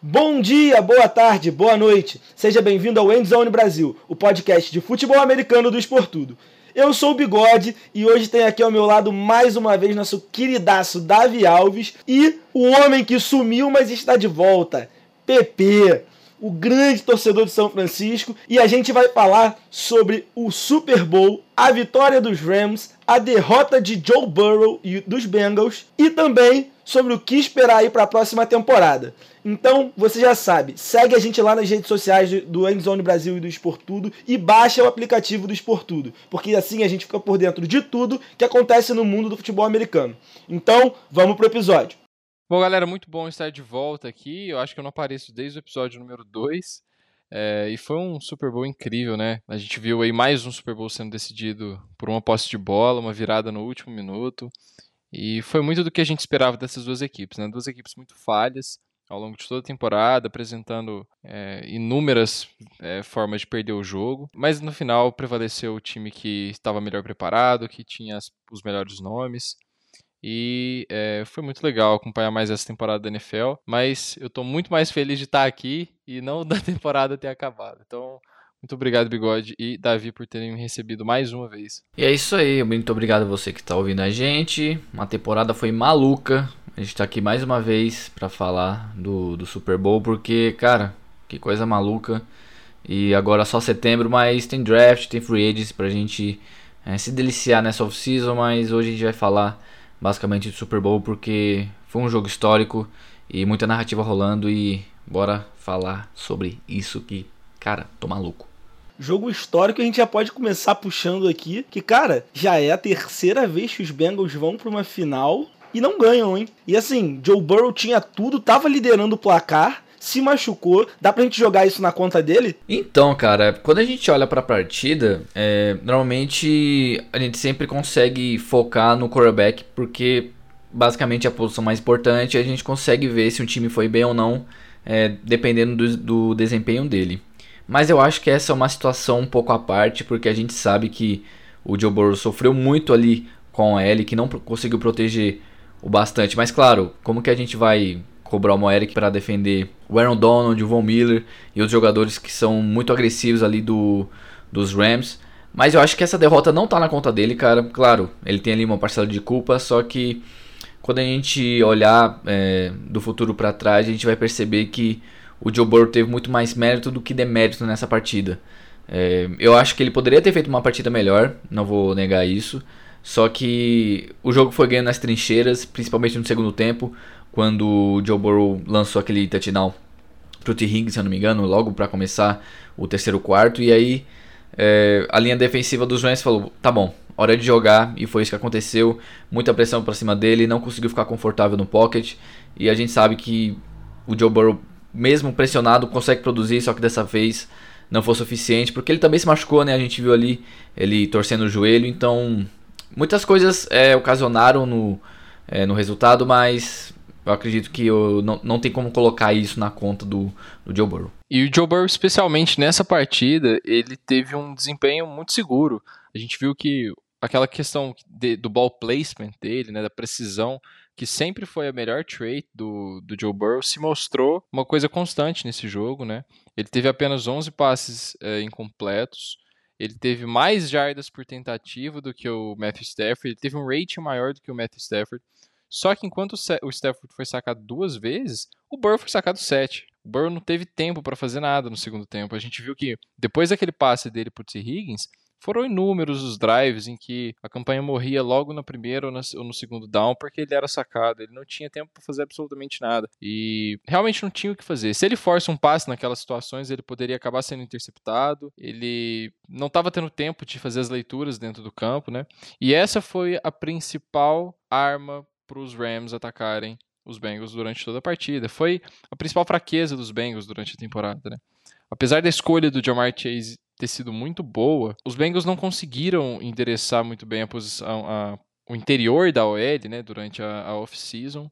Bom dia, boa tarde, boa noite. Seja bem-vindo ao Endzone Brasil, o podcast de futebol americano do Esportudo. Eu sou o Bigode e hoje tem aqui ao meu lado mais uma vez nosso queridaço Davi Alves e o homem que sumiu, mas está de volta, PP, o grande torcedor de São Francisco, e a gente vai falar sobre o Super Bowl, a vitória dos Rams, a derrota de Joe Burrow e dos Bengals e também sobre o que esperar aí para a próxima temporada. Então, você já sabe, segue a gente lá nas redes sociais do Endzone Brasil e do Esportudo e baixa o aplicativo do Esportudo, porque assim a gente fica por dentro de tudo que acontece no mundo do futebol americano. Então, vamos pro episódio. Bom, galera, muito bom estar de volta aqui. Eu acho que eu não apareço desde o episódio número 2. É, e foi um Super Bowl incrível, né? A gente viu aí mais um Super Bowl sendo decidido por uma posse de bola, uma virada no último minuto. E foi muito do que a gente esperava dessas duas equipes, né? Duas equipes muito falhas, ao longo de toda a temporada, apresentando é, inúmeras é, formas de perder o jogo. Mas no final prevaleceu o time que estava melhor preparado, que tinha as, os melhores nomes. E é, foi muito legal acompanhar mais essa temporada da NFL. Mas eu estou muito mais feliz de estar aqui e não da temporada ter acabado. Então, muito obrigado, Bigode e Davi, por terem me recebido mais uma vez. E é isso aí, muito obrigado a você que está ouvindo a gente. Uma temporada foi maluca. A gente está aqui mais uma vez para falar do, do Super Bowl, porque, cara, que coisa maluca. E agora só setembro, mas tem draft, tem free agents pra gente é, se deliciar nessa off-season. Mas hoje a gente vai falar basicamente do Super Bowl, porque foi um jogo histórico e muita narrativa rolando. E bora falar sobre isso que, cara, tô maluco jogo histórico, a gente já pode começar puxando aqui, que, cara, já é a terceira vez que os Bengals vão para uma final e não ganham, hein? E assim, Joe Burrow tinha tudo, tava liderando o placar, se machucou. Dá pra gente jogar isso na conta dele? Então, cara, quando a gente olha pra partida, é, normalmente a gente sempre consegue focar no quarterback, porque basicamente é a posição mais importante, a gente consegue ver se um time foi bem ou não, é, dependendo do, do desempenho dele. Mas eu acho que essa é uma situação um pouco à parte, porque a gente sabe que o Joe Burrow sofreu muito ali com a L, que não conseguiu proteger o bastante. Mas claro, como que a gente vai cobrar o Moeric para defender o Aaron Donald, o Von Miller e os jogadores que são muito agressivos ali do, dos Rams? Mas eu acho que essa derrota não tá na conta dele, cara. Claro, ele tem ali uma parcela de culpa, só que quando a gente olhar é, do futuro para trás, a gente vai perceber que o Joe Burrow teve muito mais mérito do que demérito nessa partida. É, eu acho que ele poderia ter feito uma partida melhor, não vou negar isso. Só que o jogo foi ganhando nas trincheiras, principalmente no segundo tempo, quando o Joe Burrow lançou aquele touchdown pro T. Higgins, se eu não me engano, logo para começar o terceiro quarto. E aí é, a linha defensiva dos Rams falou: tá bom, hora de jogar. E foi isso que aconteceu. Muita pressão para cima dele, não conseguiu ficar confortável no pocket. E a gente sabe que o Joe Burrow mesmo pressionado, consegue produzir, só que dessa vez não foi suficiente, porque ele também se machucou, né? A gente viu ali ele torcendo o joelho, então muitas coisas é, ocasionaram no, é, no resultado, mas eu acredito que eu não, não tem como colocar isso na conta do, do Joe Burrow. E o Joe Burrow, especialmente nessa partida, ele teve um desempenho muito seguro. A gente viu que aquela questão de, do ball placement dele, né, da precisão, que sempre foi a melhor trait do, do Joe Burrow, se mostrou uma coisa constante nesse jogo, né? Ele teve apenas 11 passes é, incompletos, ele teve mais jardas por tentativa do que o Matthew Stafford, ele teve um rating maior do que o Matthew Stafford. Só que enquanto o Stafford foi sacado duas vezes, o Burrow foi sacado sete. O Burrow não teve tempo para fazer nada no segundo tempo. A gente viu que depois daquele passe dele pro T. Higgins, foram inúmeros os drives em que a campanha morria logo na primeira ou, ou no segundo down porque ele era sacado, ele não tinha tempo para fazer absolutamente nada e realmente não tinha o que fazer. Se ele força um passe naquelas situações, ele poderia acabar sendo interceptado, ele não estava tendo tempo de fazer as leituras dentro do campo, né? E essa foi a principal arma para os Rams atacarem os Bengals durante toda a partida. Foi a principal fraqueza dos Bengals durante a temporada, né? Apesar da escolha do Jamar Chase ter sido muito boa, os Bengals não conseguiram endereçar muito bem a posição, a, o interior da OL, né, durante a, a off-season.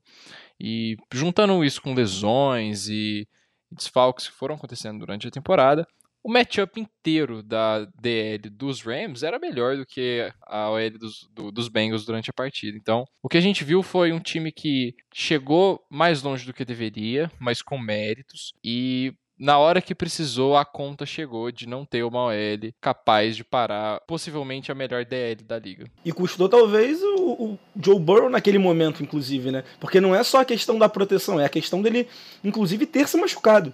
E juntando isso com lesões e desfalques que foram acontecendo durante a temporada, o matchup inteiro da DL dos Rams era melhor do que a OL dos, do, dos Bengals durante a partida. Então, o que a gente viu foi um time que chegou mais longe do que deveria, mas com méritos, e na hora que precisou, a conta chegou de não ter uma OL capaz de parar possivelmente a melhor DL da liga. E custou talvez o, o, Joe Burrow naquele momento, inclusive, né? Porque não é só a questão da proteção, é a questão dele, inclusive, ter se machucado.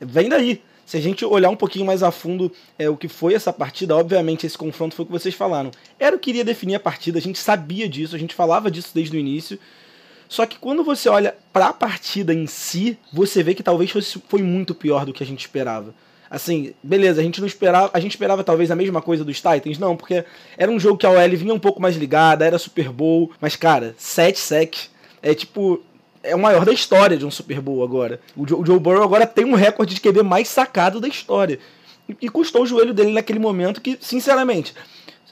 Vem daí. Se a gente olhar um pouquinho mais a fundo é, o que foi essa partida, obviamente esse confronto foi o que vocês falaram. Era o que iria definir a partida, a gente sabia disso, a gente falava disso desde o início. Só que quando você olha para a partida em si, você vê que talvez fosse, foi muito pior do que a gente esperava. Assim, beleza, a gente não esperava, a gente esperava talvez a mesma coisa dos Titans, não, porque era um jogo que a OL vinha um pouco mais ligada, era Super Bowl, mas cara, 7 sec é tipo é o maior da história de um Super Bowl agora. O Joe, o Joe Burrow agora tem um recorde de QB mais sacado da história. E, e custou o joelho dele naquele momento que, sinceramente,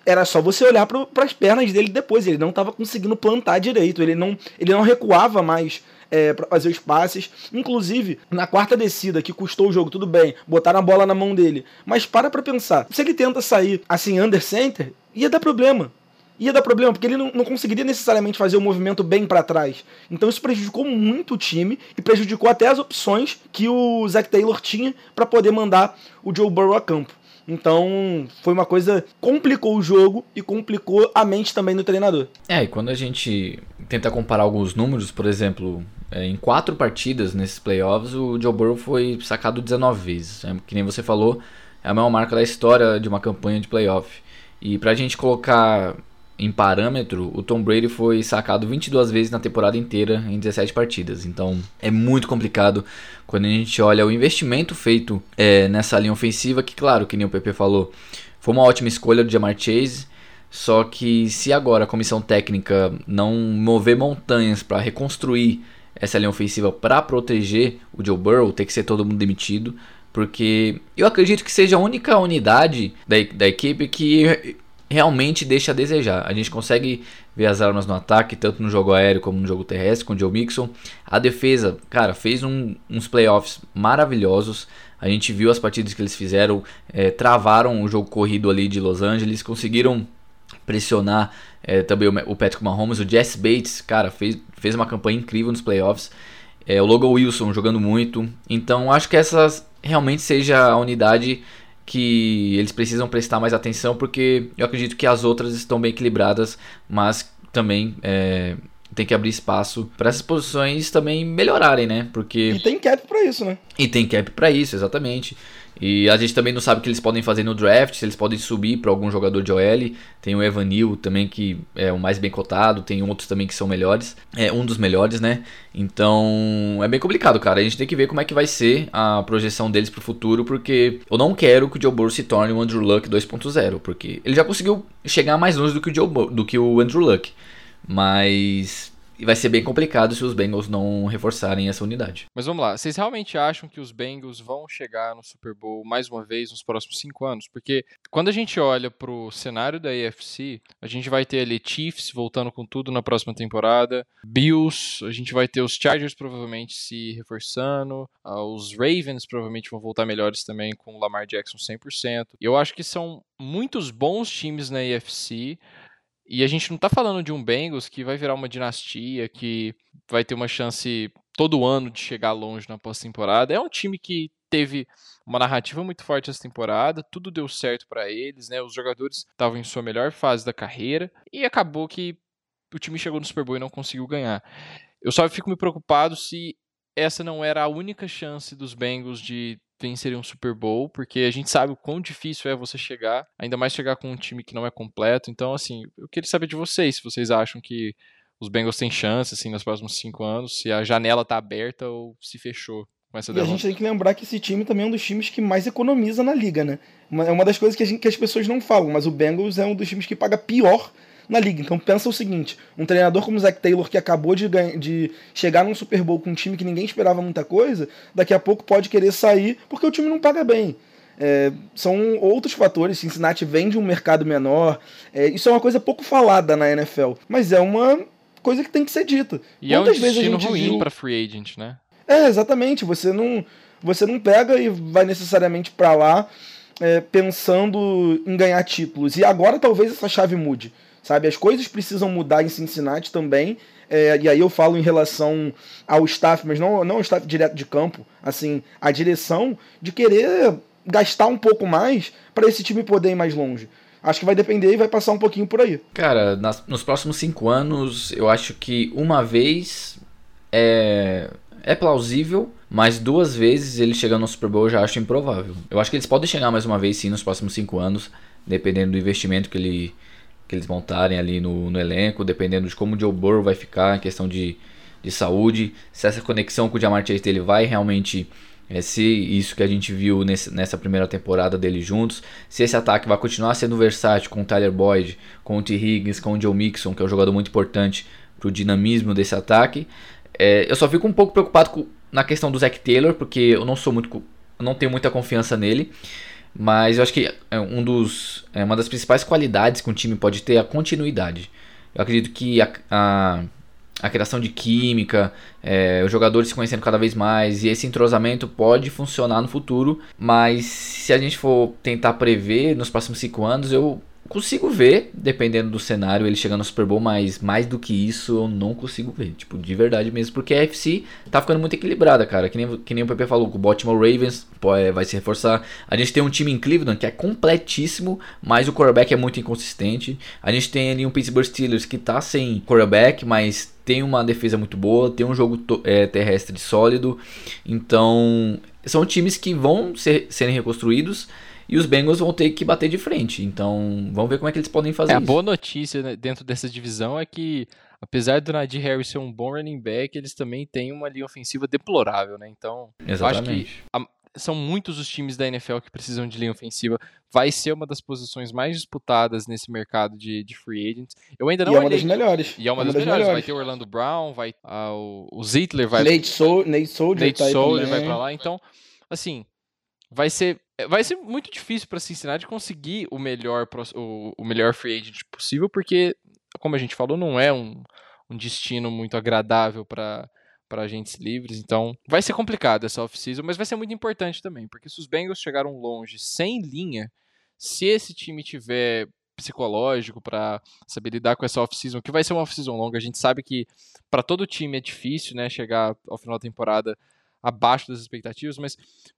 era só você olhar para as pernas dele depois. Ele não estava conseguindo plantar direito, ele não, ele não recuava mais é, para fazer os passes. Inclusive, na quarta descida, que custou o jogo, tudo bem, botaram a bola na mão dele. Mas para para pensar: se ele tenta sair assim, under center, ia dar problema. Ia dar problema, porque ele não, não conseguiria necessariamente fazer o movimento bem para trás. Então isso prejudicou muito o time e prejudicou até as opções que o Zach Taylor tinha para poder mandar o Joe Burrow a campo. Então, foi uma coisa complicou o jogo e complicou a mente também do treinador. É, e quando a gente tenta comparar alguns números, por exemplo, é, em quatro partidas nesses playoffs, o Joe Burrow foi sacado 19 vezes. É, que nem você falou, é a maior marca da história de uma campanha de playoff. E pra gente colocar em parâmetro, o Tom Brady foi sacado 22 vezes na temporada inteira em 17 partidas. Então é muito complicado quando a gente olha o investimento feito é, nessa linha ofensiva, que claro, que nem o PP falou, foi uma ótima escolha do Jamar Chase. Só que se agora a comissão técnica não mover montanhas para reconstruir essa linha ofensiva para proteger o Joe Burrow, tem que ser todo mundo demitido. Porque eu acredito que seja a única unidade da, da equipe que realmente deixa a desejar. A gente consegue ver as armas no ataque, tanto no jogo aéreo como no jogo terrestre, com o Joe Mixon. A defesa, cara, fez um, uns playoffs maravilhosos. A gente viu as partidas que eles fizeram, é, travaram o jogo corrido ali de Los Angeles, conseguiram pressionar é, também o, o Patrick Mahomes. O Jess Bates, cara, fez, fez uma campanha incrível nos playoffs. É, o Logan Wilson jogando muito. Então acho que essa realmente seja a unidade que eles precisam prestar mais atenção, porque eu acredito que as outras estão bem equilibradas, mas também é, tem que abrir espaço para essas posições também melhorarem, né? Porque e tem cap para isso, né? E tem cap para isso, exatamente. E a gente também não sabe o que eles podem fazer no draft, se eles podem subir para algum jogador de OL. Tem o Evan Neal também, que é o mais bem cotado. Tem outros também que são melhores. É um dos melhores, né? Então é bem complicado, cara. A gente tem que ver como é que vai ser a projeção deles pro futuro, porque eu não quero que o Joe Burrow se torne o Andrew Luck 2.0, porque ele já conseguiu chegar mais longe do que o, Joe do que o Andrew Luck. Mas e vai ser bem complicado se os Bengals não reforçarem essa unidade. Mas vamos lá, vocês realmente acham que os Bengals vão chegar no Super Bowl mais uma vez nos próximos cinco anos? Porque quando a gente olha para o cenário da AFC, a gente vai ter ali Chiefs voltando com tudo na próxima temporada, Bills, a gente vai ter os Chargers provavelmente se reforçando, ah, os Ravens provavelmente vão voltar melhores também com o Lamar Jackson 100%. E eu acho que são muitos bons times na AFC. E a gente não tá falando de um Bengals que vai virar uma dinastia, que vai ter uma chance todo ano de chegar longe na pós-temporada. É um time que teve uma narrativa muito forte essa temporada, tudo deu certo para eles, né? Os jogadores estavam em sua melhor fase da carreira e acabou que o time chegou no Super Bowl e não conseguiu ganhar. Eu só fico me preocupado se essa não era a única chance dos Bengals de vencerem um Super Bowl, porque a gente sabe o quão difícil é você chegar, ainda mais chegar com um time que não é completo. Então, assim, eu queria saber de vocês, se vocês acham que os Bengals têm chance, assim, nos próximos cinco anos, se a janela tá aberta ou se fechou. Com essa e a gente tem que lembrar que esse time também é um dos times que mais economiza na liga, né? É uma das coisas que, gente, que as pessoas não falam, mas o Bengals é um dos times que paga pior na liga. Então pensa o seguinte: um treinador como o Zach Taylor, que acabou de, ganha, de chegar num Super Bowl com um time que ninguém esperava muita coisa, daqui a pouco pode querer sair porque o time não paga bem. É, são outros fatores. Cincinnati vem de um mercado menor. É, isso é uma coisa pouco falada na NFL, mas é uma coisa que tem que ser dita. E Quantas é um destino ruim viu... para free agent, né? É, exatamente. Você não, você não pega e vai necessariamente para lá é, pensando em ganhar títulos. E agora talvez essa chave mude. Sabe, as coisas precisam mudar em Cincinnati também. É, e aí eu falo em relação ao staff, mas não, não ao staff direto de campo, assim, a direção de querer gastar um pouco mais para esse time poder ir mais longe. Acho que vai depender e vai passar um pouquinho por aí. Cara, nas, nos próximos cinco anos, eu acho que uma vez é, é plausível, mas duas vezes ele chegando no Super Bowl eu já acho improvável. Eu acho que eles podem chegar mais uma vez sim nos próximos cinco anos, dependendo do investimento que, ele, que eles montarem ali no, no elenco, dependendo de como o Joe Burrow vai ficar em questão de, de saúde, se essa conexão com o Jamar Chase dele vai realmente é, se isso que a gente viu nesse, nessa primeira temporada dele juntos, se esse ataque vai continuar sendo versátil com o Tyler Boyd, com o T. Higgins, com o Joe Mixon, que é um jogador muito importante para o dinamismo desse ataque. É, eu só fico um pouco preocupado com, na questão do Zach Taylor, porque eu não sou muito, não tenho muita confiança nele. Mas eu acho que é um dos, é uma das principais qualidades que um time pode ter é a continuidade. Eu acredito que a, a a criação de química, é, os jogadores se conhecendo cada vez mais e esse entrosamento pode funcionar no futuro, mas se a gente for tentar prever nos próximos cinco anos, eu consigo ver, dependendo do cenário, ele chegando no Super Bowl, mas mais do que isso eu não consigo ver. Tipo, de verdade mesmo. Porque a FC tá ficando muito equilibrada, cara. Que nem, que nem o PP falou, o Baltimore Ravens pô, é, vai se reforçar. A gente tem um time em Cleveland que é completíssimo, mas o quarterback é muito inconsistente. A gente tem ali um Pittsburgh Steelers que tá sem quarterback, mas tem uma defesa muito boa, tem um jogo é, terrestre sólido. Então, são times que vão ser, serem reconstruídos e os Bengals vão ter que bater de frente. Então, vamos ver como é que eles podem fazer é, isso. A boa notícia né, dentro dessa divisão é que, apesar do Nadir Harris ser um bom running back, eles também têm uma linha ofensiva deplorável, né? Então, Exatamente. acho que a, são muitos os times da NFL que precisam de linha ofensiva. Vai ser uma das posições mais disputadas nesse mercado de, de free agents. Eu ainda não e é uma das melhores. E é uma, é uma das, das melhores. melhores. Vai ter o Orlando Brown, vai uh, o, o Zittler, vai. Nate, so Nate Soldier, Nate tá Soldier vai para lá. Então, assim, vai ser vai ser muito difícil para Cincinnati conseguir o melhor o, o, melhor free agent possível, porque como a gente falou, não é um, um destino muito agradável para para agentes livres, então vai ser complicado essa off-season, mas vai ser muito importante também, porque se os Bengals chegaram longe sem linha, se esse time tiver psicológico para saber lidar com essa off-season, que vai ser uma off-season longa, a gente sabe que para todo time é difícil, né, chegar ao final da temporada abaixo das expectativas, mas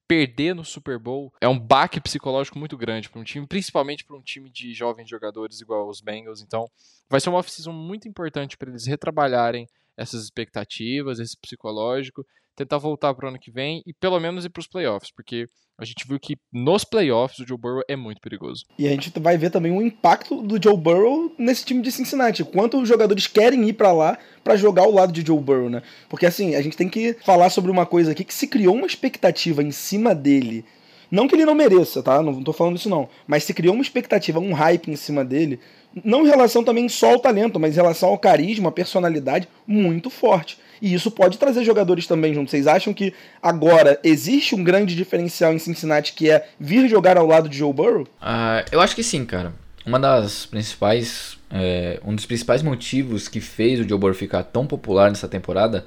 perder no Super Bowl é um baque psicológico muito grande para um time, principalmente para um time de jovens jogadores igual os Bengals. Então, vai ser uma off-season muito importante para eles retrabalharem essas expectativas, esse psicológico, tentar voltar para o ano que vem e pelo menos ir para os playoffs, porque a gente viu que nos playoffs o Joe Burrow é muito perigoso. E a gente vai ver também o impacto do Joe Burrow nesse time de Cincinnati. Quanto os jogadores querem ir para lá para jogar ao lado de Joe Burrow, né? Porque assim, a gente tem que falar sobre uma coisa aqui que se criou uma expectativa em cima dele. Não que ele não mereça, tá? Não tô falando isso não. Mas se criou uma expectativa, um hype em cima dele. Não em relação também só ao talento, mas em relação ao carisma, a personalidade muito forte. E isso pode trazer jogadores também junto. Vocês acham que agora existe um grande diferencial em Cincinnati que é vir jogar ao lado de Joe Burrow? Uh, eu acho que sim, cara. Uma das principais, é, um dos principais motivos que fez o Joe Burrow ficar tão popular nessa temporada,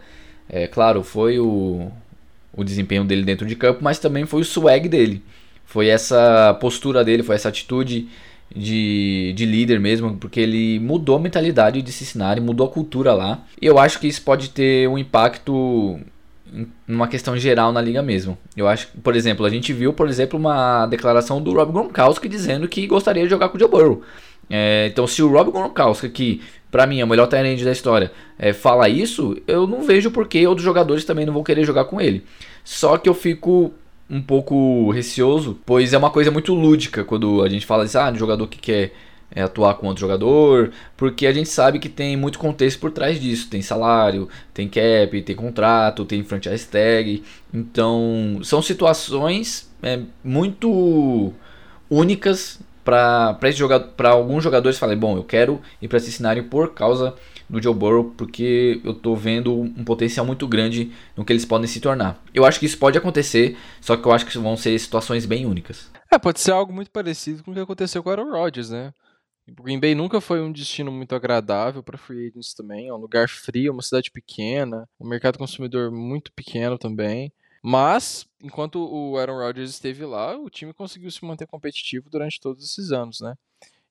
é claro, foi o, o desempenho dele dentro de campo, mas também foi o swag dele. Foi essa postura dele, foi essa atitude de, de líder mesmo, porque ele mudou a mentalidade de Cincinnati, mudou a cultura lá. E eu acho que isso pode ter um impacto numa questão geral na liga mesmo. Eu acho por exemplo, a gente viu, por exemplo, uma declaração do Rob Gronkowski dizendo que gostaria de jogar com o Joe Burrow. É, então, se o Rob Gronkowski, que para mim é o melhor tight da história, é, fala isso, eu não vejo por que outros jogadores também não vão querer jogar com ele. Só que eu fico um pouco receoso, pois é uma coisa muito lúdica quando a gente fala assim, ah, um jogador que quer é, atuar com outro jogador, porque a gente sabe que tem muito contexto por trás disso. Tem salário, tem cap, tem contrato, tem franchise tag. Então, são situações é, muito únicas para alguns jogadores falarem, bom, eu quero ir para esse cenário por causa do Joe Burrow, porque eu tô vendo um potencial muito grande no que eles podem se tornar. Eu acho que isso pode acontecer, só que eu acho que vão ser situações bem únicas. É, pode ser algo muito parecido com o que aconteceu com o Aaron Rodgers, né? O Green Bay nunca foi um destino muito agradável para free agents também. É um lugar frio, uma cidade pequena, um mercado consumidor muito pequeno também. Mas, enquanto o Aaron Rodgers esteve lá, o time conseguiu se manter competitivo durante todos esses anos, né?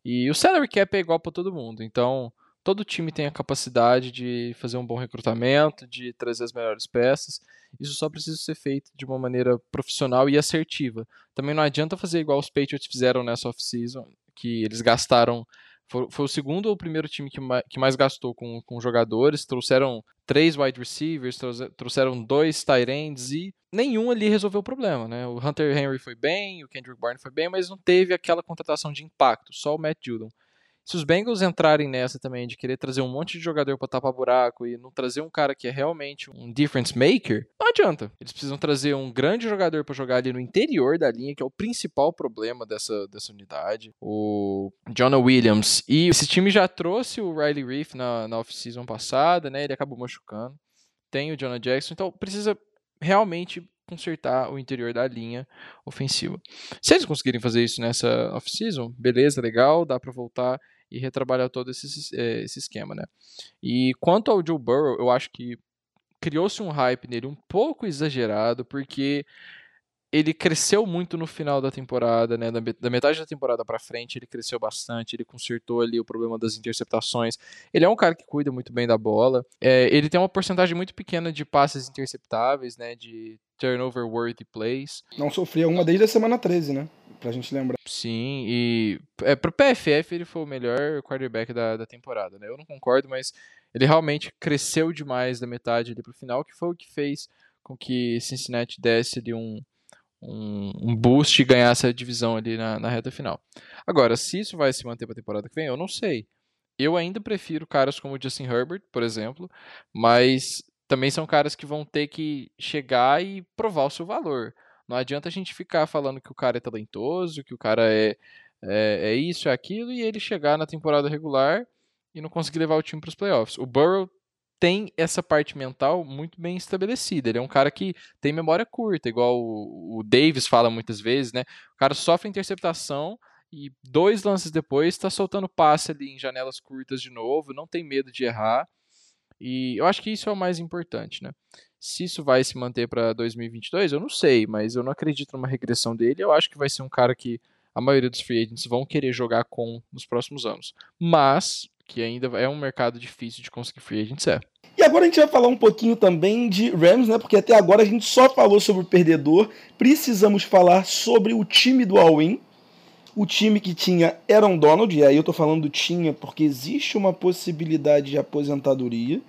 E o salary cap é igual para todo mundo, então todo time tem a capacidade de fazer um bom recrutamento, de trazer as melhores peças. Isso só precisa ser feito de uma maneira profissional e assertiva. Também não adianta fazer igual os Patriots fizeram nessa off-season, que eles gastaram foi, foi, o segundo ou o primeiro time que mais, que mais gastou com, com jogadores. Trouxeram três wide receivers, trouxeram dois tight ends e nenhum ali resolveu o problema, né? O Hunter Henry foi bem, o Kendrick Bourne foi bem, mas não teve aquela contratação de impacto, só o Matt Judon. Se os Bengals entrarem nessa também de querer trazer um monte de jogador para tapar buraco e não trazer um cara que é realmente um difference maker, não adianta. Eles precisam trazer um grande jogador para jogar ali no interior da linha, que é o principal problema dessa, dessa unidade. O Jonah Williams. E esse time já trouxe o Riley Reef na, na off-season passada, né? Ele acabou machucando. Tem o Jonah Jackson, então precisa realmente consertar o interior da linha ofensiva. Se eles conseguirem fazer isso nessa off-season, beleza, legal, dá para voltar e retrabalhar todo esse, é, esse esquema, né? E quanto ao Joe Burrow, eu acho que criou-se um hype nele um pouco exagerado, porque ele cresceu muito no final da temporada, né? Da metade da temporada para frente, ele cresceu bastante, ele consertou ali o problema das interceptações. Ele é um cara que cuida muito bem da bola. É, ele tem uma porcentagem muito pequena de passes interceptáveis, né? De turnover worthy plays. Não sofria uma desde a semana 13, né? Pra gente lembrar. Sim, e é, pro PFF ele foi o melhor quarterback da, da temporada, né? Eu não concordo, mas ele realmente cresceu demais da metade ali pro final, que foi o que fez com que Cincinnati desse ali um, um, um boost e ganhasse a divisão ali na, na reta final. Agora, se isso vai se manter pra temporada que vem, eu não sei. Eu ainda prefiro caras como o Justin Herbert, por exemplo, mas também são caras que vão ter que chegar e provar o seu valor. Não adianta a gente ficar falando que o cara é talentoso, que o cara é, é, é isso, é aquilo, e ele chegar na temporada regular e não conseguir levar o time para os playoffs. O Burrow tem essa parte mental muito bem estabelecida. Ele é um cara que tem memória curta, igual o, o Davis fala muitas vezes, né? O cara sofre interceptação e dois lances depois está soltando passe ali em janelas curtas de novo, não tem medo de errar. E eu acho que isso é o mais importante, né? Se isso vai se manter para 2022, eu não sei, mas eu não acredito numa regressão dele. Eu acho que vai ser um cara que a maioria dos free agents vão querer jogar com nos próximos anos. Mas que ainda é um mercado difícil de conseguir free agents, é. E agora a gente vai falar um pouquinho também de Rams, né? Porque até agora a gente só falou sobre o perdedor. Precisamos falar sobre o time do All-In. O time que tinha Aaron Donald, e aí eu tô falando tinha porque existe uma possibilidade de aposentadoria.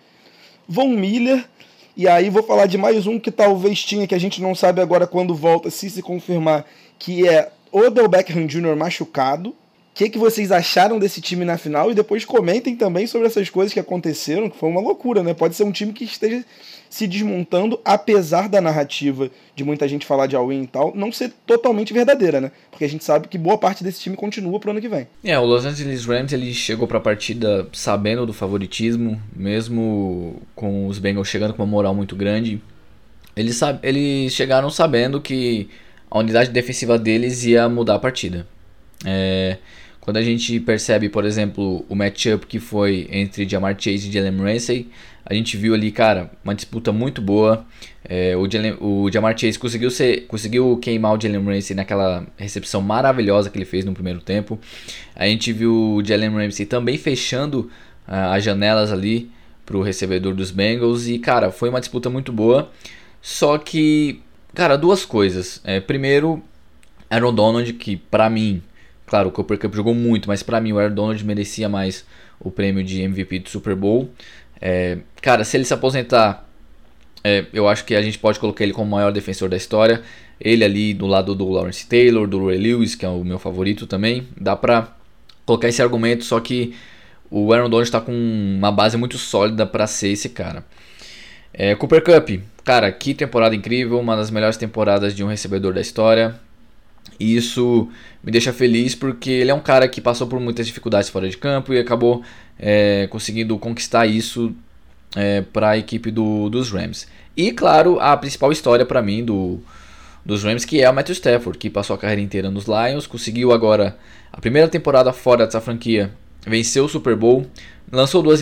Von Miller, e aí vou falar de mais um que talvez tinha, que a gente não sabe agora quando volta, se se confirmar, que é Odell Beckham Jr. machucado. Que, que vocês acharam desse time na final? E depois comentem também sobre essas coisas que aconteceram, que foi uma loucura, né? Pode ser um time que esteja se desmontando, apesar da narrativa de muita gente falar de all-in e tal, não ser totalmente verdadeira, né? Porque a gente sabe que boa parte desse time continua pro ano que vem. É, o Los Angeles Rams ele chegou pra partida sabendo do favoritismo, mesmo com os Bengals chegando com uma moral muito grande. Eles, eles chegaram sabendo que a unidade defensiva deles ia mudar a partida. É, quando a gente percebe, por exemplo, o matchup que foi entre Jamar Chase e Jalen Ramsey, a gente viu ali, cara, uma disputa muito boa. É, o, Jalen, o Jamar Chase conseguiu, ser, conseguiu queimar o Jalen Ramsey naquela recepção maravilhosa que ele fez no primeiro tempo. A gente viu o Jalen Ramsey também fechando uh, as janelas ali para o recebedor dos Bengals. E, cara, foi uma disputa muito boa. Só que, cara, duas coisas. É, primeiro, Aaron Donald, que para mim, claro, o Cooper Cup jogou muito, mas para mim o Aaron Donald merecia mais o prêmio de MVP do Super Bowl. É, cara, se ele se aposentar, é, eu acho que a gente pode colocar ele como o maior defensor da história. Ele ali do lado do Lawrence Taylor, do Ray Lewis, que é o meu favorito também. Dá pra colocar esse argumento, só que o Aaron Donald está com uma base muito sólida para ser esse cara. É, Cooper Cup, cara, que temporada incrível, uma das melhores temporadas de um recebedor da história. E isso me deixa feliz porque ele é um cara que passou por muitas dificuldades fora de campo e acabou é, conseguindo conquistar isso é, para a equipe do, dos Rams. E claro, a principal história para mim do, dos Rams que é o Matthew Stafford, que passou a carreira inteira nos Lions, conseguiu agora a primeira temporada fora dessa franquia venceu o Super Bowl, lançou duas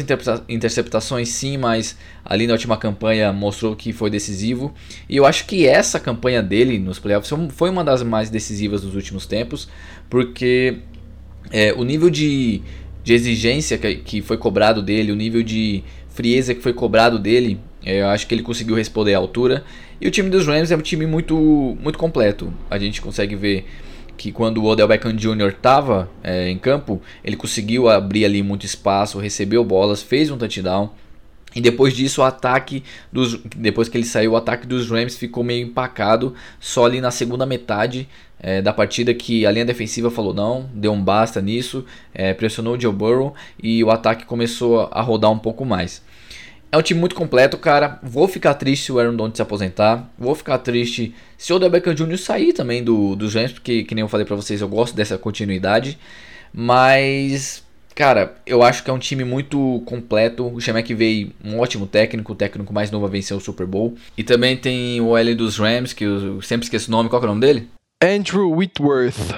interceptações sim, mas ali na última campanha mostrou que foi decisivo. E eu acho que essa campanha dele nos playoffs foi uma das mais decisivas dos últimos tempos, porque é, o nível de, de exigência que, que foi cobrado dele, o nível de frieza que foi cobrado dele, é, eu acho que ele conseguiu responder à altura. E o time dos Rams é um time muito, muito completo. A gente consegue ver que quando o Odell Beckham Jr. estava é, em campo, ele conseguiu abrir ali muito espaço, recebeu bolas, fez um touchdown. E depois disso, o ataque dos. Depois que ele saiu, o ataque dos Rams ficou meio empacado. Só ali na segunda metade é, da partida que a linha defensiva falou não, deu um basta nisso, é, pressionou o Joe Burrow e o ataque começou a rodar um pouco mais. É um time muito completo, cara. Vou ficar triste se o Aaron Donald se aposentar. Vou ficar triste se o Odell Beckham Jr. sair também do, dos Rams, porque, que nem eu falei pra vocês, eu gosto dessa continuidade. Mas, cara, eu acho que é um time muito completo. O Shemek veio um ótimo técnico, o técnico mais novo a vencer o Super Bowl. E também tem o L dos Rams, que eu sempre esqueço o nome. Qual é o nome dele? Andrew Whitworth.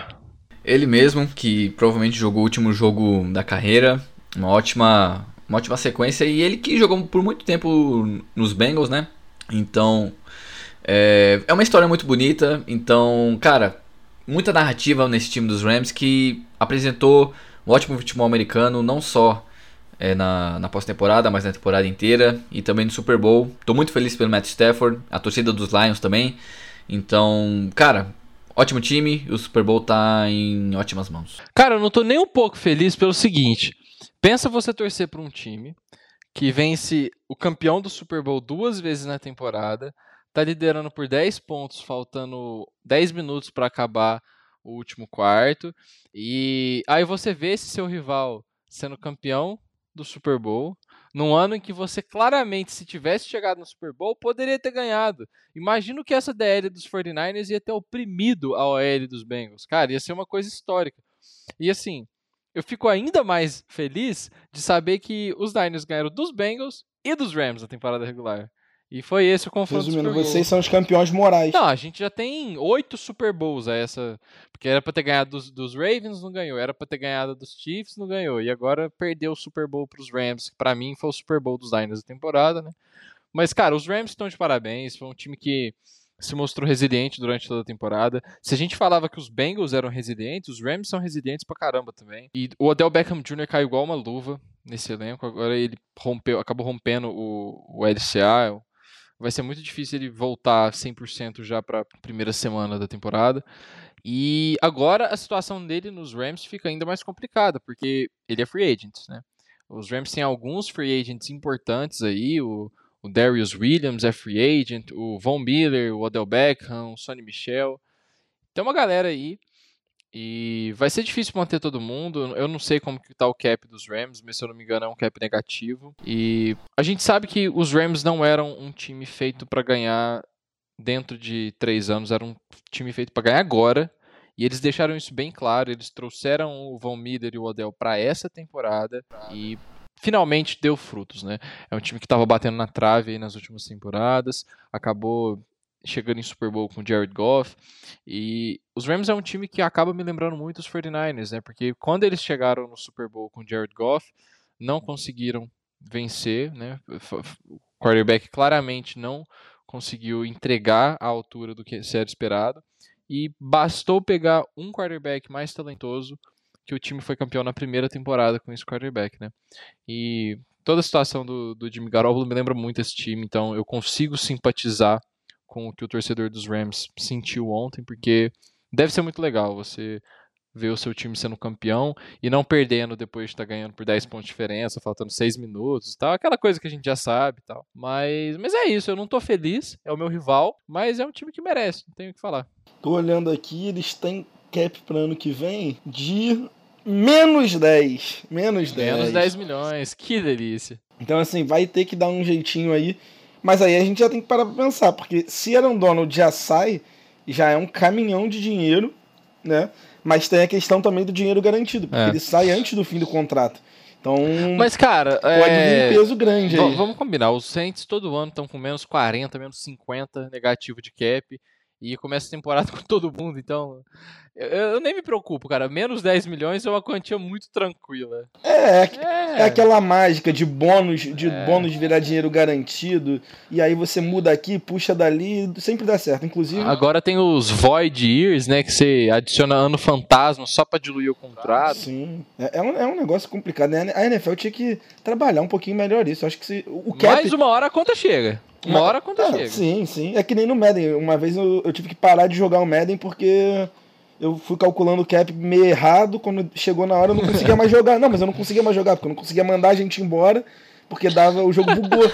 Ele mesmo, que provavelmente jogou o último jogo da carreira. Uma ótima uma ótima sequência. E ele que jogou por muito tempo nos Bengals, né? Então, é, é uma história muito bonita. Então, cara, muita narrativa nesse time dos Rams que apresentou um ótimo futebol americano, não só é, na, na pós-temporada, mas na temporada inteira e também no Super Bowl. Tô muito feliz pelo Matt Stafford, a torcida dos Lions também. Então, cara, ótimo time, o Super Bowl tá em ótimas mãos. Cara, eu não tô nem um pouco feliz pelo seguinte. Pensa você torcer para um time que vence o campeão do Super Bowl duas vezes na temporada, tá liderando por 10 pontos, faltando 10 minutos para acabar o último quarto, e aí você vê esse seu rival sendo campeão do Super Bowl, num ano em que você claramente, se tivesse chegado no Super Bowl, poderia ter ganhado. Imagina que essa DL dos 49ers ia ter oprimido a OL dos Bengals. Cara, ia ser uma coisa histórica. E assim, eu fico ainda mais feliz de saber que os Niners ganharam dos Bengals e dos Rams na temporada regular. E foi esse o confronto. Resumindo, vocês são os campeões morais. Não, a gente já tem oito Super Bowls a essa. Porque era pra ter ganhado dos, dos, Ravens, não ganhou. Era pra ter ganhado dos Chiefs, não ganhou. E agora perdeu o Super Bowl pros Rams, que pra mim foi o Super Bowl dos Niners da temporada, né? Mas, cara, os Rams estão de parabéns. Foi um time que se mostrou resiliente durante toda a temporada. Se a gente falava que os Bengals eram resilientes, os Rams são resilientes pra caramba também. E o Odell Beckham Jr. caiu igual uma luva nesse elenco. Agora ele rompeu, acabou rompendo o, o LCA. Vai ser muito difícil ele voltar 100% já para primeira semana da temporada. E agora a situação dele nos Rams fica ainda mais complicada, porque ele é free agent, né? Os Rams têm alguns free agents importantes aí, o o Darius Williams é free agent, o Von Miller, o Odell Beckham, o Sonny Michel. Tem uma galera aí e vai ser difícil manter todo mundo. Eu não sei como que tá o cap dos Rams, mas se eu não me engano é um cap negativo. E a gente sabe que os Rams não eram um time feito para ganhar dentro de três anos, era um time feito para ganhar agora. E eles deixaram isso bem claro. Eles trouxeram o Von Miller e o Odell para essa temporada e finalmente deu frutos, né? É um time que estava batendo na trave nas últimas temporadas, acabou chegando em Super Bowl com Jared Goff. E os Rams é um time que acaba me lembrando muito os 49ers, né? Porque quando eles chegaram no Super Bowl com Jared Goff, não conseguiram vencer, né? O quarterback claramente não conseguiu entregar a altura do que era esperado. E bastou pegar um quarterback mais talentoso que o time foi campeão na primeira temporada com esse quarterback, né? E toda a situação do, do Jimmy Garoppolo me lembra muito esse time, então eu consigo simpatizar com o que o torcedor dos Rams sentiu ontem, porque deve ser muito legal você ver o seu time sendo campeão e não perdendo depois de estar tá ganhando por 10 pontos de diferença, faltando 6 minutos e tal, aquela coisa que a gente já sabe e tal. Mas, mas é isso, eu não tô feliz, é o meu rival, mas é um time que merece, não tenho o que falar. Tô olhando aqui, eles têm cap para ano que vem de menos 10. Menos 10. Menos 10 milhões, que delícia. Então, assim, vai ter que dar um jeitinho aí. Mas aí a gente já tem que parar pra pensar, porque se Aaron Donald já sai, já é um caminhão de dinheiro, né? Mas tem a questão também do dinheiro garantido, porque é. ele sai antes do fim do contrato. Então, mas cara, pode é... vir um peso grande aí. Vamos combinar, os Saints todo ano estão com menos 40, menos 50 negativo de cap e começa a temporada com todo mundo, então Eu, eu nem me preocupo, cara. Menos 10 milhões é uma quantia muito tranquila. É, é, é aquela mágica de bônus, de é. bônus virar dinheiro garantido. E aí você muda aqui, puxa dali, sempre dá certo. Inclusive. Agora tem os Void Years, né? Que você adiciona ano fantasma só pra diluir o contrato. Sim. É, é, um, é um negócio complicado, né? A NFL tinha que trabalhar um pouquinho melhor isso. Acho que se, o cap... Mais uma hora a conta chega. Uma hora a conta é, chega. Sim, sim. É que nem no Madden. Uma vez eu, eu tive que parar de jogar o Madden porque eu fui calculando o cap meio errado, quando chegou na hora eu não conseguia mais jogar. Não, mas eu não conseguia mais jogar, porque eu não conseguia mandar a gente embora, porque dava o jogo bugou.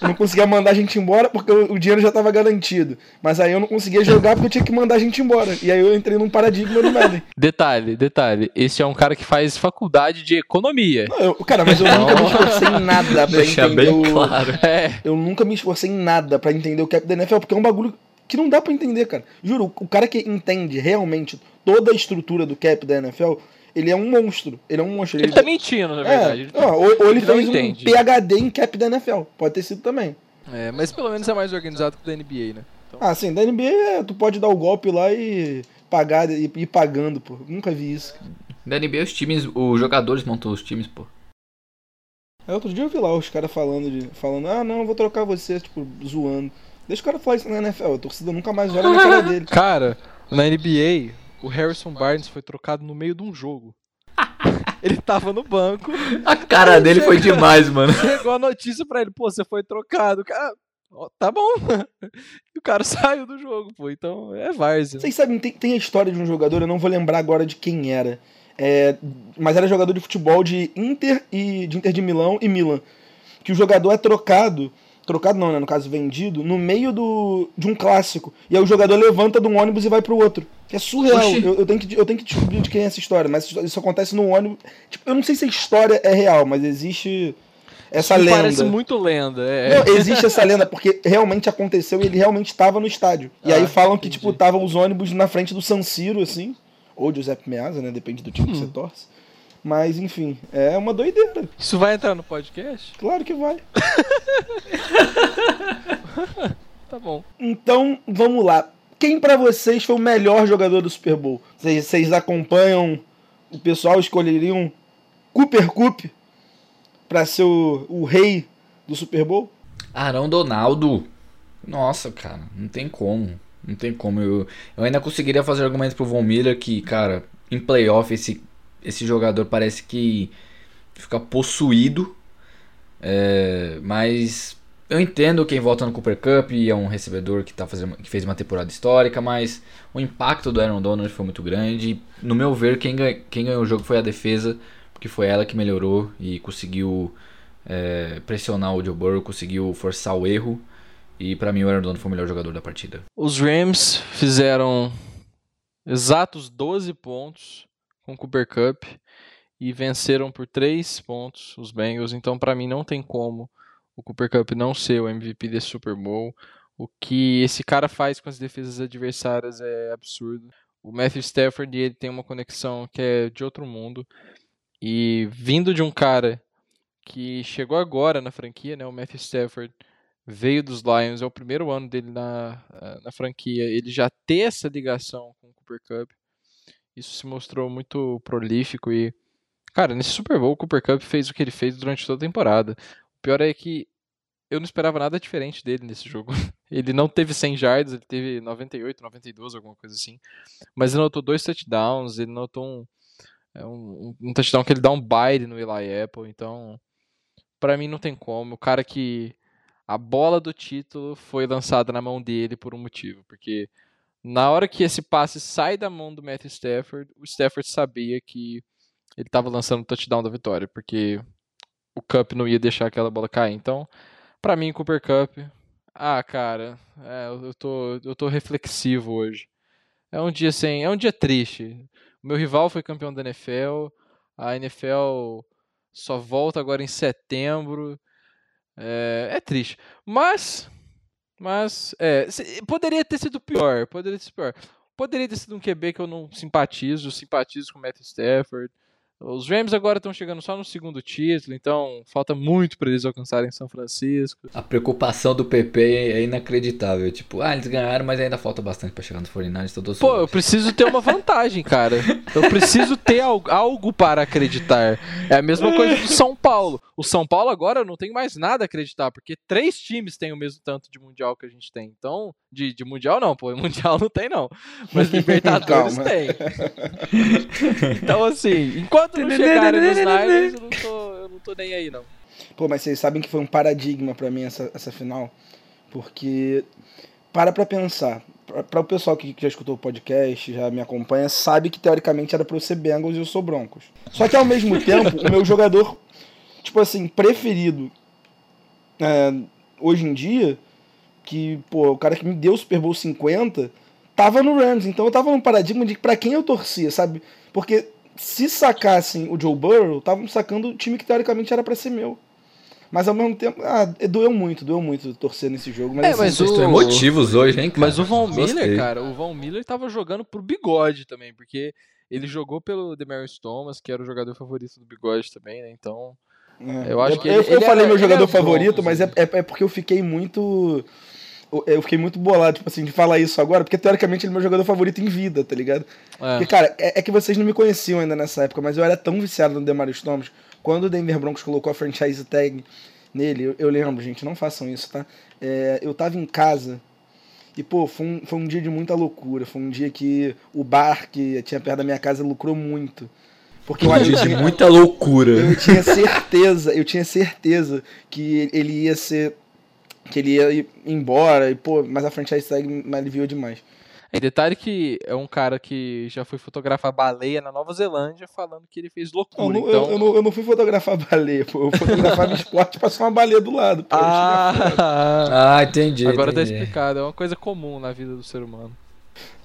Eu não conseguia mandar a gente embora porque o, dinheiro já estava garantido. Mas aí eu não conseguia jogar porque eu tinha que mandar a gente embora. E aí eu entrei num paradigma do Madden. Detalhe, detalhe. Esse é um cara que faz faculdade de economia. Não, eu, cara, mas eu nunca me esforcei em nada pra Deixar entender bem o... claro. É. Eu nunca me esforcei em nada para entender o cap da NFL, porque é um bagulho que não dá para entender, cara. Juro, o cara que entende realmente toda a estrutura do cap da NFL, ele é um monstro. Ele é um monstro. Ele, ele tá mentindo, na verdade. É, ou, ou, ele, ele fez um PHD em cap da NFL. Pode ter sido também. É, mas pelo menos é mais organizado que o da NBA, né? Então... Ah, sim, da NBA é, tu pode dar o golpe lá e pagar e ir pagando, pô. Nunca vi isso. Da NBA os times, os jogadores montam os times, pô. É, outro dia eu vi lá os caras falando de. Falando, ah não, vou trocar você, tipo, zoando. Deixa o cara falar isso na NFL, a torcida nunca mais olha na cara dele. Cara, na NBA, o Harrison Barnes foi trocado no meio de um jogo. Ele tava no banco. A cara dele foi demais, mano. Chegou a notícia pra ele, pô, você foi trocado. Cara, ó, tá bom. E o cara saiu do jogo, pô. Então é várzea. Vocês sabem, tem, tem, a história de um jogador, eu não vou lembrar agora de quem era. É, mas era jogador de futebol de Inter e de Inter de Milão e Milan. Que o jogador é trocado trocado não, né, no caso vendido, no meio do, de um clássico. E aí o jogador levanta de um ônibus e vai pro outro. Que é surreal. Eu, eu, tenho que, eu tenho que descobrir de quem é essa história, mas isso acontece no ônibus. Tipo, eu não sei se a história é real, mas existe essa isso lenda. Parece muito lenda. É. Não, existe essa lenda porque realmente aconteceu e ele realmente estava no estádio. E ah, aí falam que tipo estavam os ônibus na frente do San Siro assim, ou Giuseppe Meazza, né, depende do time hum. que você torce. Mas, enfim, é uma doideira. Isso vai entrar no podcast? Claro que vai. tá bom. Então, vamos lá. Quem para vocês foi o melhor jogador do Super Bowl? Vocês acompanham o pessoal escolheriam Cooper Cup para ser o, o rei do Super Bowl? Arão Donaldo. Nossa, cara, não tem como. Não tem como. Eu, eu ainda conseguiria fazer argumentos pro Von Miller que, cara, em playoff esse esse jogador parece que fica possuído. É, mas eu entendo quem volta no Cooper Cup e é um recebedor que, tá fazendo, que fez uma temporada histórica, mas o impacto do Aaron Donald foi muito grande. No meu ver, quem, ganha, quem ganhou o jogo foi a defesa, porque foi ela que melhorou e conseguiu é, pressionar o Joe Burrow, conseguiu forçar o erro. E para mim o Aaron Donald foi o melhor jogador da partida. Os Rams fizeram exatos 12 pontos com o Cooper Cup e venceram por 3 pontos os Bengals. Então, para mim, não tem como o Cooper Cup não ser o MVP desse Super Bowl. O que esse cara faz com as defesas adversárias é absurdo. O Matthew Stafford ele tem uma conexão que é de outro mundo. E vindo de um cara que chegou agora na franquia, né, o Matthew Stafford veio dos Lions, é o primeiro ano dele na, na franquia, ele já ter essa ligação com o Cooper Cup isso se mostrou muito prolífico e. Cara, nesse Super Bowl, o Cooper Cup fez o que ele fez durante toda a temporada. O pior é que eu não esperava nada diferente dele nesse jogo. Ele não teve 100 yards, ele teve 98, 92, alguma coisa assim. Mas ele notou dois touchdowns, ele notou um, é, um, um touchdown que ele dá um baile no Eli Apple. Então, para mim não tem como. O cara que a bola do título foi lançada na mão dele por um motivo, porque na hora que esse passe sai da mão do Matthew Stafford, o Stafford sabia que ele estava lançando o touchdown da vitória, porque o Cup não ia deixar aquela bola cair. Então, para mim, Cooper Cup, ah, cara, é, eu, tô, eu tô reflexivo hoje. É um dia sem, é um dia triste. O meu rival foi campeão da NFL, a NFL só volta agora em setembro. É, é triste. Mas mas, é, poderia ter sido pior, poderia ter sido pior. Poderia ter sido um QB que eu não simpatizo, simpatizo com o Matt Stafford. Os Rams agora estão chegando só no segundo título, então falta muito para eles alcançarem São Francisco. A preocupação do PP é inacreditável. Tipo, ah, eles ganharam, mas ainda falta bastante para chegar nos 49ers. Tô Pô, eu preciso ter uma vantagem, cara. Eu preciso ter algo para acreditar. É a mesma coisa do São Paulo. O São Paulo agora não tem mais nada a acreditar, porque três times têm o mesmo tanto de Mundial que a gente tem. Então, de, de Mundial não, pô. Mundial não tem, não. Mas Libertadores tem. então, assim, enquanto não chegarem nos Niners, eu não, tô, eu não tô nem aí, não. Pô, mas vocês sabem que foi um paradigma para mim essa, essa final. Porque, para pra pensar. Para o pessoal que já escutou o podcast, já me acompanha, sabe que teoricamente era para eu ser Bengals e eu sou Broncos. Só que ao mesmo tempo, o meu jogador, tipo assim, preferido é, hoje em dia, que, pô, o cara que me deu o Super Bowl 50, tava no Rams. Então eu tava num paradigma de para quem eu torcia, sabe? Porque se sacassem o Joe Burrow, estavam sacando o time que teoricamente era para ser meu. Mas ao mesmo tempo, ah, doeu muito, doeu muito torcer nesse jogo. Mas, é, mas assim, o... emotivos hoje, hein, cara? Mas o Von Miller, cara, o Von Miller tava jogando pro bigode também, porque ele jogou pelo Demarius Thomas, que era o jogador favorito do bigode também, né? Então, é. eu acho que ele, eu, eu ele falei é, meu jogador favorito, bom, mas é, é, é porque eu fiquei muito eu fiquei muito bolado, tipo assim, de falar isso agora, porque teoricamente ele é meu jogador favorito em vida, tá ligado? É. Porque, cara, é, é, que vocês não me conheciam ainda nessa época, mas eu era tão viciado no Demarius Thomas. Quando o Denver Broncos colocou a franchise tag nele, eu, eu lembro, gente, não façam isso, tá? É, eu tava em casa e, pô, foi um, foi um dia de muita loucura. Foi um dia que o bar que tinha perto da minha casa lucrou muito. Porque um dia de muita loucura. Eu tinha certeza, eu tinha certeza que ele ia ser que ele ia ir embora, e, pô, mas a franchise tag me aliviou demais. E detalhe que é um cara que já foi fotografar baleia na Nova Zelândia falando que ele fez loucura. Eu não, então... eu, eu não, eu não fui fotografar baleia, pô. Eu fotografava esporte e passou uma baleia do lado. Pô, ah, ah, entendi. Agora tá entendi. tá explicado. É uma coisa comum na vida do ser humano.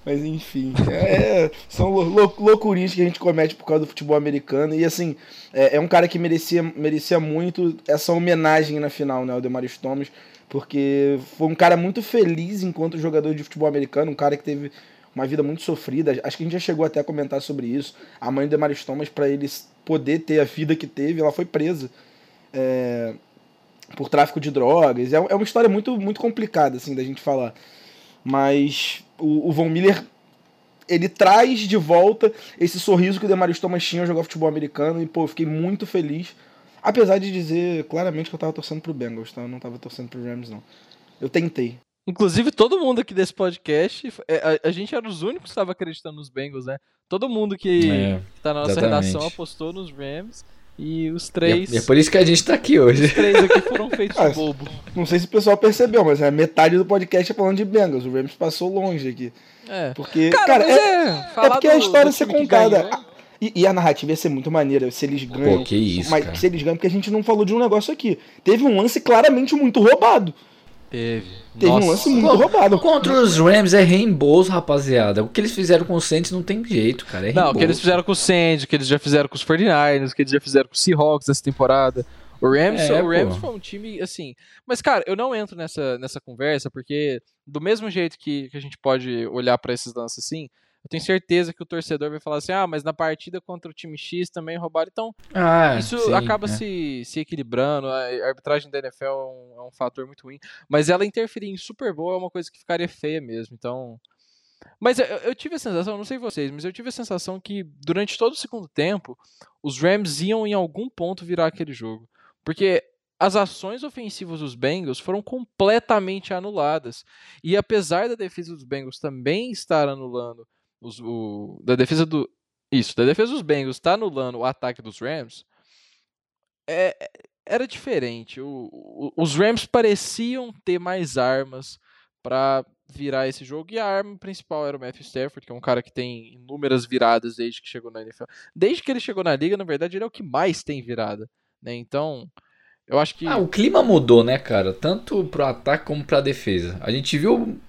Mas enfim, é, são lou loucurinhas que a gente comete por causa do futebol americano. E assim, é, é um cara que merecia, merecia muito essa homenagem na final, né? O Demarius Thomas porque foi um cara muito feliz enquanto jogador de futebol americano, um cara que teve uma vida muito sofrida. Acho que a gente já chegou até a comentar sobre isso. A mãe de Maris Thomas, para ele poder ter a vida que teve, ela foi presa é, por tráfico de drogas. É, é uma história muito, muito complicada assim da gente falar. Mas o, o Von Miller ele traz de volta esse sorriso que o Demarius Thomas tinha ao jogar futebol americano e pô, eu fiquei muito feliz Apesar de dizer claramente que eu tava torcendo pro Bengals, tá? Eu não tava torcendo pro Rams, não. Eu tentei. Inclusive, todo mundo aqui desse podcast, é, a, a gente era os únicos que estava acreditando nos Bengals, né? Todo mundo que, é, que tá na nossa exatamente. redação apostou nos Rams. E os três. E é, por isso que a gente tá aqui hoje. Os três aqui foram feitos ah, bobo. Não sei se o pessoal percebeu, mas é metade do podcast é falando de Bengals. O Rams passou longe aqui. É. Porque, cara, cara é, é, é, porque do, a história ser contada. Ganhou, e, e, a narrativa ia ser muito maneira se eles ganham. Pô, que isso, mas cara. se eles ganham, porque a gente não falou de um negócio aqui. Teve um lance claramente muito roubado. Teve. Teve Nossa. um lance muito Pô, roubado. Contra os Rams é reembolso, rapaziada. O que eles fizeram com o Saints não tem jeito, cara. É não, o que eles fizeram com o Saints, o que eles já fizeram com os 49ers, o que eles já fizeram com os Seahawks essa temporada. O Rams, é, o Rams foi um time assim. Mas, cara, eu não entro nessa, nessa conversa porque, do mesmo jeito que, que a gente pode olhar para esses lances assim, eu tenho certeza que o torcedor vai falar assim: ah, mas na partida contra o time X também roubaram. Então, ah, isso sim, acaba é. se, se equilibrando. A arbitragem da NFL é um, é um fator muito ruim. Mas ela interferir em Super Bowl é uma coisa que ficaria feia mesmo. Então. Mas eu, eu, tive a sensação, não sei vocês, mas eu tive a sensação que durante todo o segundo tempo, os Rams iam em algum ponto virar aquele jogo. Porque as ações ofensivas dos Bengals foram completamente anuladas. E apesar da defesa dos Bengals também estar anulando os, o, da defesa do. Isso, da defesa dos Bengals tá anulando o ataque dos Rams, é, é, era diferente. O, o, os Rams pareciam ter mais armas para virar esse jogo. E a arma principal era o Matthew Stafford, que é um cara que tem inúmeras viradas desde que chegou na NFL. Desde que ele chegou na liga, na verdade, ele é o que mais tem virada. Né? Então, eu acho que. Ah, o clima mudou, né, cara? Tanto pro ataque como pra defesa. A gente viu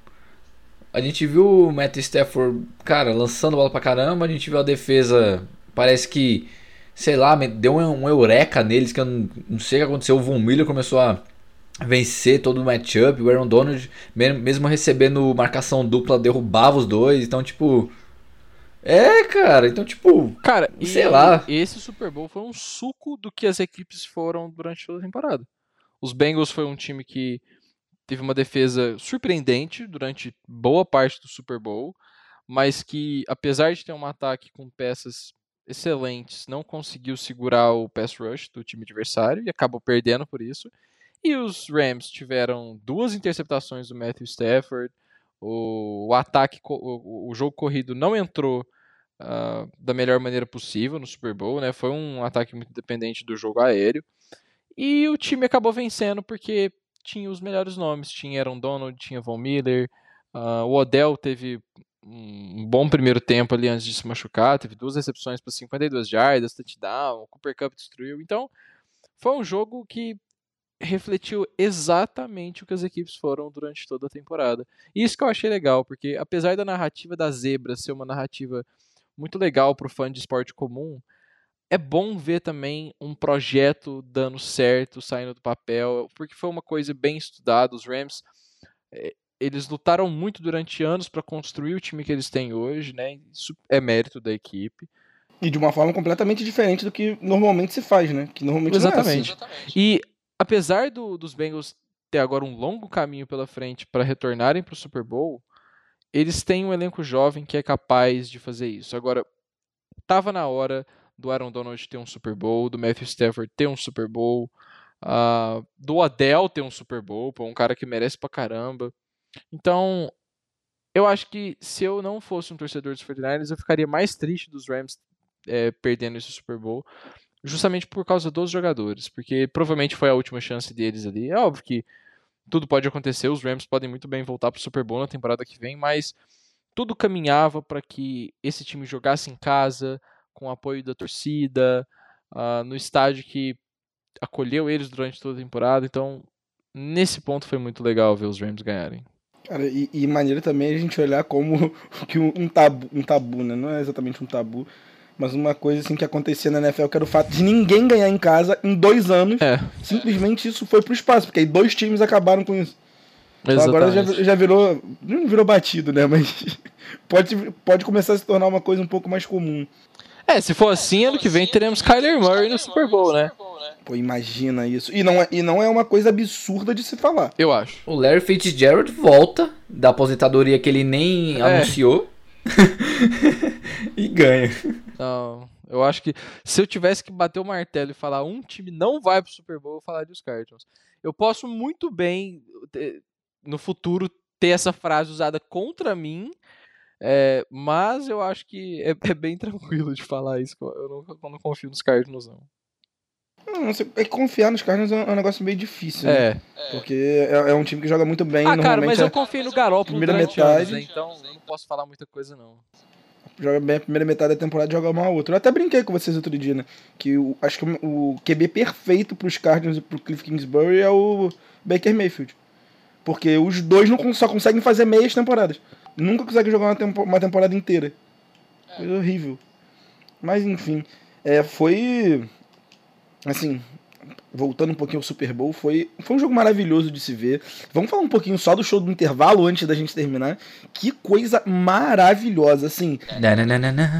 a gente viu o Matt Stafford, cara, lançando bola pra caramba. A gente viu a defesa, parece que, sei lá, deu um, um eureka neles que eu não, não sei o que aconteceu. O Von Miller começou a vencer todo o matchup. O Aaron Donald, mesmo recebendo marcação dupla, derrubava os dois. Então, tipo, É, cara, então, tipo. Cara, sei e lá. Esse Super Bowl foi um suco do que as equipes foram durante toda a temporada. Os Bengals foi um time que teve uma defesa surpreendente durante boa parte do Super Bowl, mas que, apesar de ter um ataque com peças excelentes, não conseguiu segurar o pass rush do time adversário e acabou perdendo por isso. E os Rams tiveram duas interceptações do Matthew Stafford, o, o ataque, o, o, jogo corrido não entrou uh, da melhor maneira possível no Super Bowl, né? Foi um ataque muito dependente do jogo aéreo. E o time acabou vencendo porque tinha os melhores nomes. Tinha Aaron Donald, tinha Von Miller, uh, o Odell teve um bom primeiro tempo ali antes de se machucar, teve duas recepções para 52 jardas, touchdown, o Cooper Cup destruiu. Então, foi um jogo que refletiu exatamente o que as equipes foram durante toda a temporada. E isso que eu achei legal, porque apesar da narrativa da zebra ser uma narrativa muito legal para o fã de esporte comum, é bom ver também um projeto dando certo, saindo do papel, porque foi uma coisa bem estudada. Os Rams, eh, eles lutaram muito durante anos para construir o time que eles têm hoje, né? Isso é mérito da equipe. E de uma forma completamente diferente do que normalmente se faz, né? Que normalmente Exatamente. É assim. E apesar do, dos Bengals ter agora um longo caminho pela frente para retornarem para o Super Bowl, eles têm um elenco jovem que é capaz de fazer isso. Agora, estava na hora do Aaron Donald ter um Super Bowl, do Matthew Stafford ter um Super Bowl, uh, do Adele ter um Super Bowl, pô, um cara que merece pra caramba. Então, eu acho que se eu não fosse um torcedor dos 49ers, eu ficaria mais triste dos Rams é, perdendo esse Super Bowl justamente por causa dos jogadores, porque provavelmente foi a última chance deles ali. É óbvio que tudo pode acontecer, os Rams podem muito bem voltar para o Super Bowl na temporada que vem, mas tudo caminhava para que esse time jogasse em casa, com o apoio da torcida, uh, no estádio que acolheu eles durante toda a temporada. Então, nesse ponto foi muito legal ver os Rams ganharem. Cara, e, e maneira também a gente olhar como que um tabu, um tabu, né? Não é exatamente um tabu, mas uma coisa assim que acontecia na NFL, que era o fato de ninguém ganhar em casa em dois anos. É. Simplesmente isso foi pro espaço, porque aí dois times acabaram com isso. Então agora já, já virou. Não virou batido, né? Mas pode, pode começar a se tornar uma coisa um pouco mais comum. É, se for assim, ano que vem teremos Kyler Murray no Super Bowl, né? Pô, imagina isso. E não, é, e não é uma coisa absurda de se falar. Eu acho. O Larry Fitzgerald volta da aposentadoria que ele nem é. anunciou. e ganha. Não, eu acho que se eu tivesse que bater o martelo e falar um time não vai pro Super Bowl, eu falaria os Cardinals. Eu posso muito bem no futuro ter essa frase usada contra mim, é, mas eu acho que é, é, bem tranquilo de falar isso. Eu não, eu não confio nos Cardinals, não. Não, você, é confiar nos Cardinals é um negócio meio difícil, é. né? Porque é, é, um time que joga muito bem. Ah, cara, mas eu confio no Garoppolo primeira metade, anos, né? então eu não posso falar muita coisa, não. Joga bem a primeira metade da temporada e joga mal a outra. Eu até brinquei com vocês outro dia, né? Que o, acho que o, o QB perfeito pros Cardinals e pro Cliff Kingsbury é o Baker Mayfield. Porque os dois não só conseguem fazer meias temporadas. Nunca conseguem jogar uma, tempo, uma temporada inteira. Coisa horrível. Mas enfim. É, foi. Assim, voltando um pouquinho ao Super Bowl, foi, foi um jogo maravilhoso de se ver. Vamos falar um pouquinho só do show do intervalo antes da gente terminar. Que coisa maravilhosa, assim.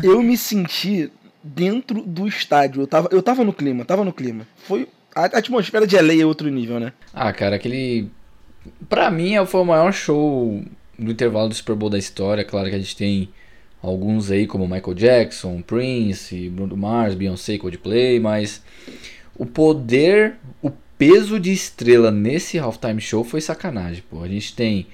eu me senti dentro do estádio. Eu tava, eu tava no clima, tava no clima. Foi. A atmosfera de LA é outro nível, né? Ah, cara, aquele Pra mim foi o maior show do intervalo do Super Bowl da história. Claro que a gente tem alguns aí como Michael Jackson, Prince, Bruno Mars, Beyoncé, Coldplay, mas o poder, o peso de estrela nesse halftime show foi sacanagem, pô. A gente tem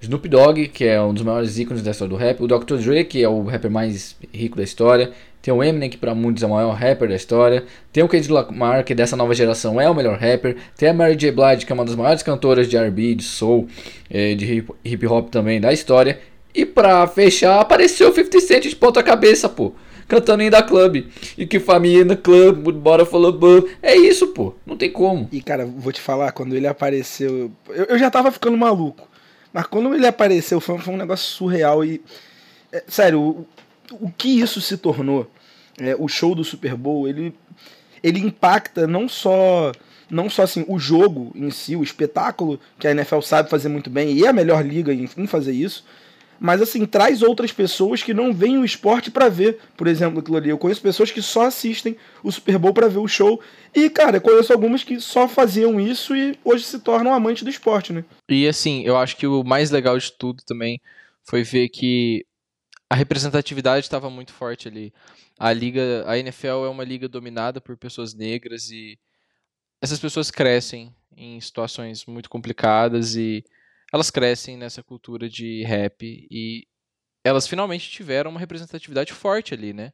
Snoop Dogg, que é um dos maiores ícones da história do rap, o Dr. Dre, que é o rapper mais rico da história, tem o Eminem, que para muitos é o maior rapper da história. Tem o Kendrick Lamar, que dessa nova geração é o melhor rapper. Tem a Mary J. Blige, que é uma das maiores cantoras de R&B, de soul, é, de hip hop também da história. E pra fechar, apareceu o 50 Cent de ponta cabeça, pô. Cantando ainda Club. E que família no club, bora falar É isso, pô. Não tem como. E cara, vou te falar, quando ele apareceu. Eu, eu já tava ficando maluco. Mas quando ele apareceu, foi, foi um negócio surreal. E. É, sério, o que isso se tornou, é, o show do Super Bowl, ele, ele impacta não só não só assim o jogo em si, o espetáculo que a NFL sabe fazer muito bem e é a melhor liga em, em fazer isso, mas assim, traz outras pessoas que não veem o esporte para ver, por exemplo, aquilo ali. Eu conheço pessoas que só assistem o Super Bowl para ver o show. E, cara, conheço algumas que só faziam isso e hoje se tornam amantes do esporte, né? E assim, eu acho que o mais legal de tudo também foi ver que a representatividade estava muito forte ali. A liga, a NFL é uma liga dominada por pessoas negras e essas pessoas crescem em situações muito complicadas e elas crescem nessa cultura de rap e elas finalmente tiveram uma representatividade forte ali, né?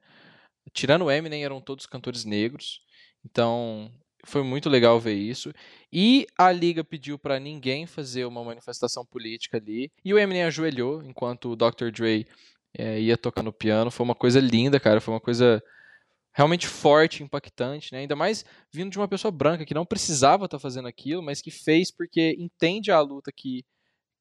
Tirando o Eminem, eram todos cantores negros. Então, foi muito legal ver isso. E a liga pediu para ninguém fazer uma manifestação política ali. E o Eminem ajoelhou enquanto o Dr. Dre é, ia tocar no piano. Foi uma coisa linda, cara. Foi uma coisa realmente forte, impactante, né? Ainda mais vindo de uma pessoa branca que não precisava estar tá fazendo aquilo, mas que fez porque entende a luta que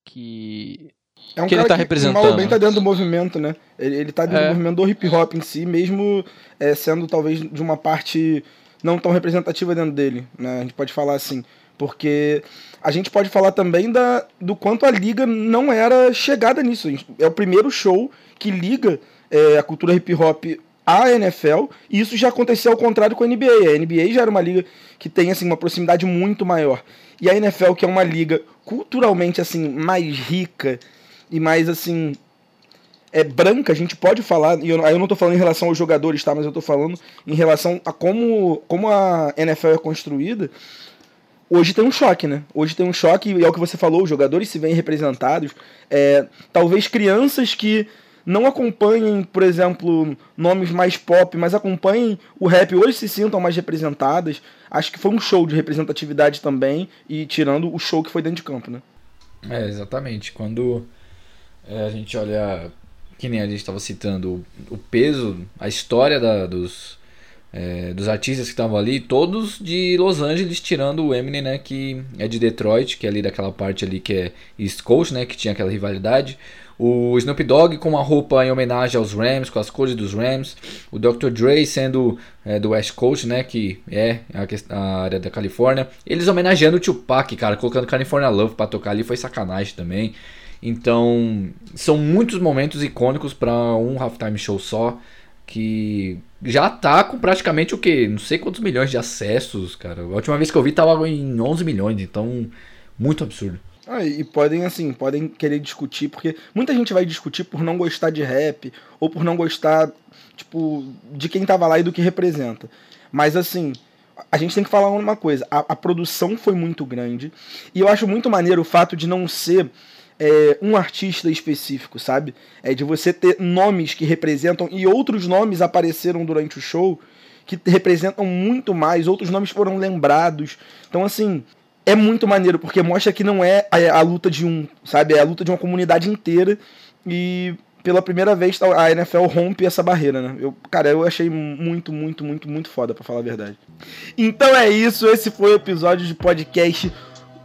que é um que ele tá representando. O bem tá dentro do movimento, né? Ele, ele tá dentro é. do movimento do hip hop em si, mesmo é, sendo talvez de uma parte não tão representativa dentro dele, né? A gente pode falar assim. Porque a gente pode falar também da, do quanto a liga não era chegada nisso. É o primeiro show que liga é, a cultura hip hop à NFL, e isso já aconteceu ao contrário com a NBA. A NBA já era uma liga que tem assim uma proximidade muito maior. E a NFL, que é uma liga culturalmente assim mais rica e mais assim é branca, a gente pode falar, e eu, eu não estou falando em relação aos jogadores, tá? Mas eu estou falando em relação a como, como a NFL é construída. Hoje tem um choque, né? Hoje tem um choque, e é o que você falou, os jogadores se veem representados. É, talvez crianças que não acompanhem, por exemplo, nomes mais pop, mas acompanhem o rap hoje se sintam mais representadas. Acho que foi um show de representatividade também, e tirando o show que foi dentro de campo, né? É, exatamente. Quando é, a gente olha, que nem a gente estava citando, o, peso, a história da, dos, é, dos artistas que estavam ali, todos de Los Angeles, tirando o Eminem, né, que é de Detroit, que é ali daquela parte ali que é East Coast, né, que tinha aquela rivalidade. O Snoop Dogg com uma roupa em homenagem aos Rams, com as cores dos Rams. O Dr. Dre sendo é, do West Coast, né? Que é a, a, área da Califórnia. Eles homenageando o Tupac, cara, colocando California Love pra tocar ali foi sacanagem também. Então, são muitos momentos icônicos para um halftime show só. Que já tá com praticamente o que? Não sei quantos milhões de acessos, cara. A última vez que eu vi tava em 11 milhões, então, muito absurdo. Ah, e podem, assim, podem querer discutir, porque muita gente vai discutir por não gostar de rap, ou por não gostar, tipo, de quem tava lá e do que representa. Mas, assim, a gente tem que falar uma coisa: a, a produção foi muito grande, e eu acho muito maneiro o fato de não ser é, um artista específico, sabe? É de você ter nomes que representam, e outros nomes apareceram durante o show que representam muito mais, outros nomes foram lembrados. Então, assim, é muito maneiro, porque mostra que não é a, a, luta de um, sabe? É a luta de uma comunidade inteira. E pela primeira vez a NFL rompe essa barreira, né? Eu, cara, eu achei muito, muito, muito, muito foda, para falar a verdade. Então é isso, esse foi o episódio de podcast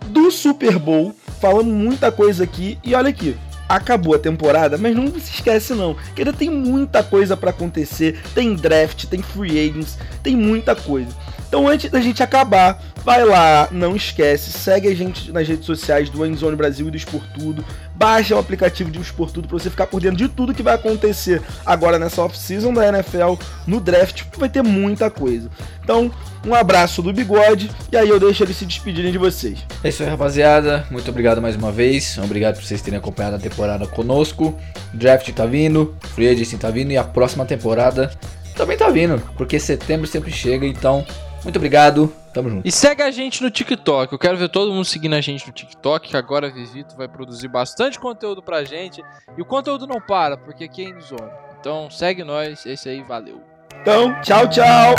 do Super Bowl. Falando muita coisa aqui. E olha aqui, acabou a temporada, mas não se esquece não, que ainda tem muita coisa para acontecer, tem draft, tem free agents, tem muita coisa. Então antes da gente acabar, vai lá, não esquece, segue a gente nas redes sociais do Endzone Brasil e do Esportudo. Baixa o aplicativo de Esportudo para você ficar por dentro de tudo que vai acontecer agora nessa off-season da NFL, no draft, vai ter muita coisa. Então, um abraço do Bigode e aí eu deixo eles se despedirem de vocês. É isso aí, rapaziada. Muito obrigado mais uma vez. Obrigado por vocês terem acompanhado a temporada conosco. draft tá vindo, Free Agency tá vindo e a próxima temporada também tá vindo, porque setembro sempre chega, então muito obrigado, tamo junto. E segue a gente no TikTok. Eu quero ver todo mundo seguindo a gente no TikTok, que agora Vivito vai produzir bastante conteúdo pra gente. E o conteúdo não para, porque aqui é Endzone. Então segue nós, esse aí, valeu. Então, tchau, tchau.